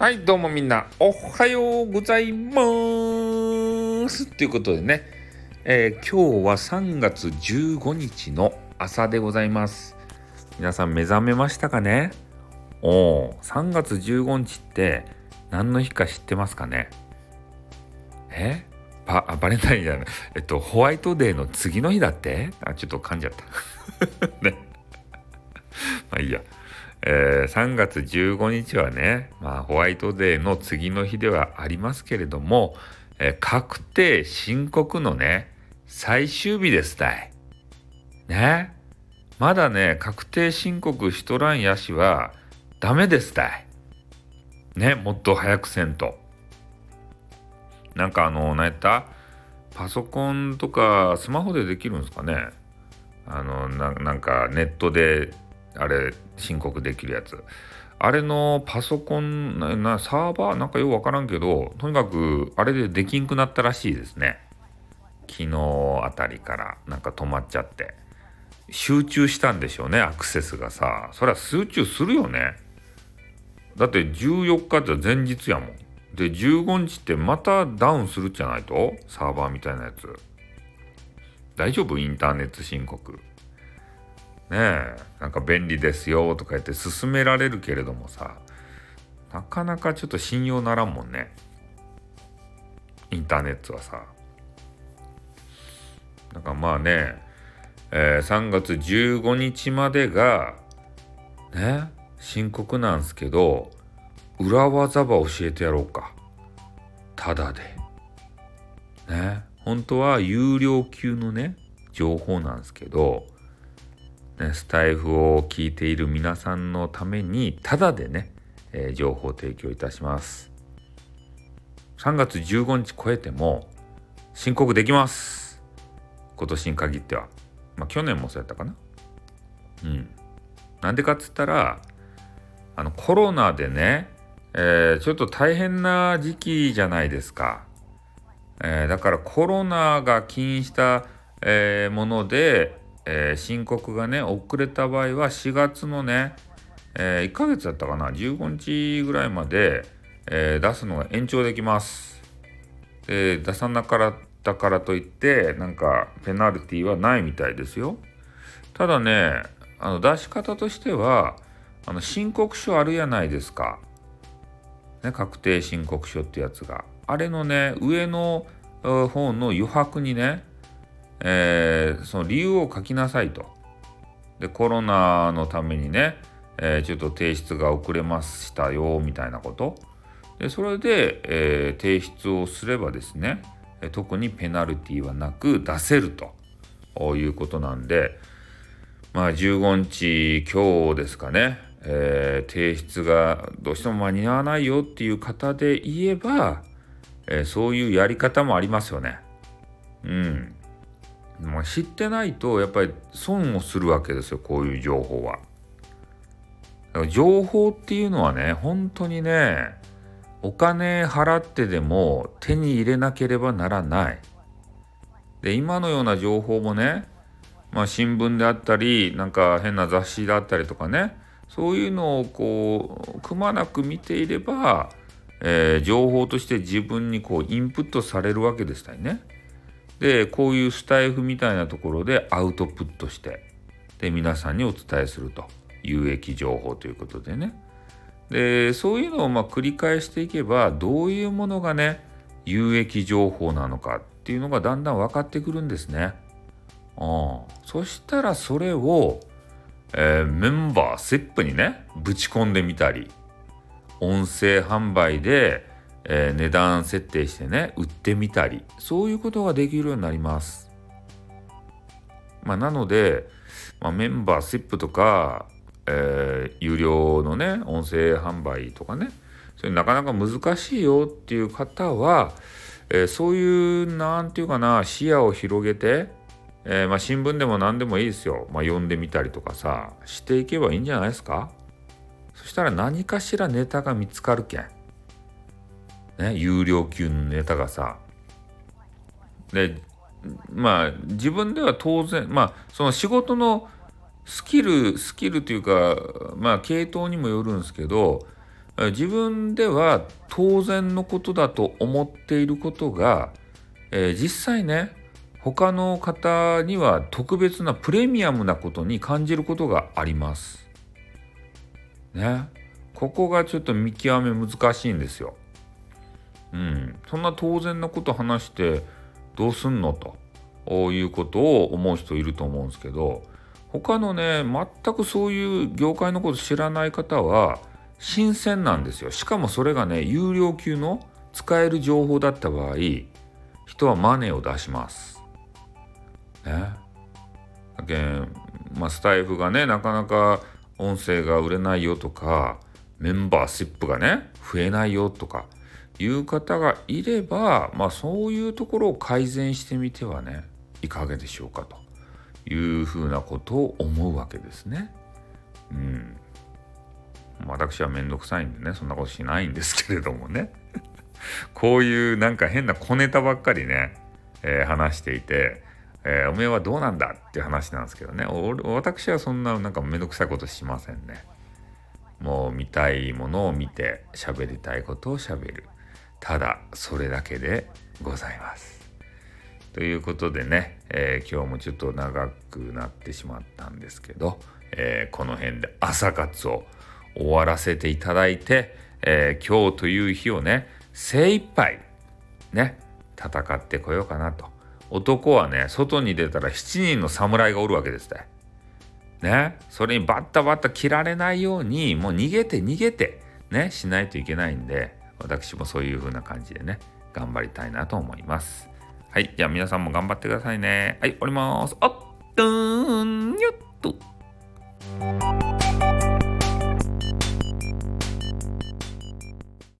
はい、どうもみんな、おはようございますということでね、えー、今日は3月15日の朝でございます。皆さん目覚めましたかね？おお、3月15日って何の日か知ってますかね？え？バあバレンタインじゃない。えっと、ホワイトデーの次の日だって？あ、ちょっと噛んじゃった。ね。まあいいや。えー、3月15日はね、まあ、ホワイトデーの次の日ではありますけれども、えー、確定申告のね、最終日ですたい。ね。まだね、確定申告しとらんやしはダメですたい。ね、もっと早くせんと。なんかあの、何やった？パソコンとかスマホでできるんですかね？あのな、んかネットであれ申告できるやつ。あれのパソコンなサーバー？なんかよくわからんけどとにかくあれでできんくなったらしいですね。昨日あたりから。なんか止まっちゃって。集中したんでしょうねアクセスがさ。そりゃ集中するよね。だって14日って前日やもん。で15日ってまたダウンするじゃないと？サーバーみたいなやつ。大丈夫？インターネット申告。ねえなんか便利ですよとか言って勧められるけれどもさなかなかちょっと信用ならんもんね。インターネットはさ。だからまあね、えー、3月15日までがね深刻なんすけど裏技ば教えてやろうか。ただで。ね本当は有料級のね情報なんすけどね、スタイフを聞いている皆さんのためにタダでね、えー、情報提供いたします。3月15日超えても申告できます。今年に限っては。まあ去年もそうやったかな。うん。なんでかっつったらあのコロナでね、えー、ちょっと大変な時期じゃないですか、えー、だからコロナが起因した、えー、ものでえー、申告がね遅れた場合は4月のね、えー、1ヶ月だったかな15日ぐらいまで、えー、出すのが延長できます。で出さなかったからといってなんかペナルティはないみたいですよ。ただねあの出し方としてはあの申告書あるやないですか、ね、確定申告書ってやつが。あれのね上の方の余白にねえー、その理由を書きなさいと。で、コロナのためにね、えー、ちょっと提出が遅れましたよ、みたいなこと。で、それで、えー、提出をすればですね、特にペナルティはなく出せるということなんで、まあ15日今日ですかね、えー、提出がどうしても間に合わないよっていう方で言えば、えー、そういうやり方もありますよね。うん。まあ、知ってないとやっぱり損をするわけですよこういう情報は。情報っていうのはね本当にねお金払ってでも手に入れなければならない。で今のような情報もねまあ新聞であったりなんか変な雑誌だったりとかねそういうのをこうくまなく見ていれば、えー、情報として自分にこうインプットされるわけでしたよね。でこういうスタイフみたいなところでアウトプットしてで皆さんにお伝えすると有益情報ということでねでそういうのをまあ繰り返していけばどういうものがね有益情報なのかっていうのがだんだん分かってくるんですね。あそしたらそれを、えー、メンバーセップにねぶち込んでみたり音声販売でえー、値段設定してね売ってみたりそういうことができるようになります。まあ、なので、まあ、メンバーシップとか、えー、有料のね音声販売とかねそれなかなか難しいよっていう方は、えー、そういうなんていうかな視野を広げて、えー、まあ、新聞でも何でもいいですよ、まあ、読んでみたりとかさしていけばいいんじゃないですか？そしたら何かしらネタが見つかるけん。ね、有料級のネタがさでまあ自分では当然まあその仕事のスキルスキルというかまあ系統にもよるんですけど自分では当然のことだと思っていることが、えー、実際ね他の方には特別なプレミアムなことに感じることがあります。ね。ここがちょっと見極め難しいんですよ。うん。そんな当然なこと話してどうすんのということを思う人いると思うんですけど他のね全くそういう業界のこと知らない方は新鮮なんですよ。しかもそれがね有料級の使える情報だった場合人はマネーを出します。ね。だけん、まあ、スタイフがね、なかなか音声が売れないよとか、メンバーシップがね、増えないよとか、いう方がいれば、まあそういうところを改善してみてはね、いかがでしょうかというふうなことを思うわけですね。うん。私はめんどくさいんでね、そんなことしないんですけれどもね。こういうなんか変な小ネタばっかりね、えー、話していて、えー、おめえはどうなんだっていう話なんですけどね私はそんななんかめんどくさいことしませんねもう見たいものを見て喋りたいことを喋るただそれだけでございますということでね、えー、今日もちょっと長くなってしまったんですけど、えー、この辺で朝活を終わらせていただいて、えー、今日という日をね精一杯ね戦ってこようかなと男はね、外に出たら7人の侍がおるわけですね。ね。それにバッタバッタ切られないように、もう逃げて逃げて、ね、しないといけないんで、私もそういう風な感じでね、頑張りたいなと思います。はい。じゃあ皆さんも頑張ってくださいね。はい、おります。あっ、とーん、よっと。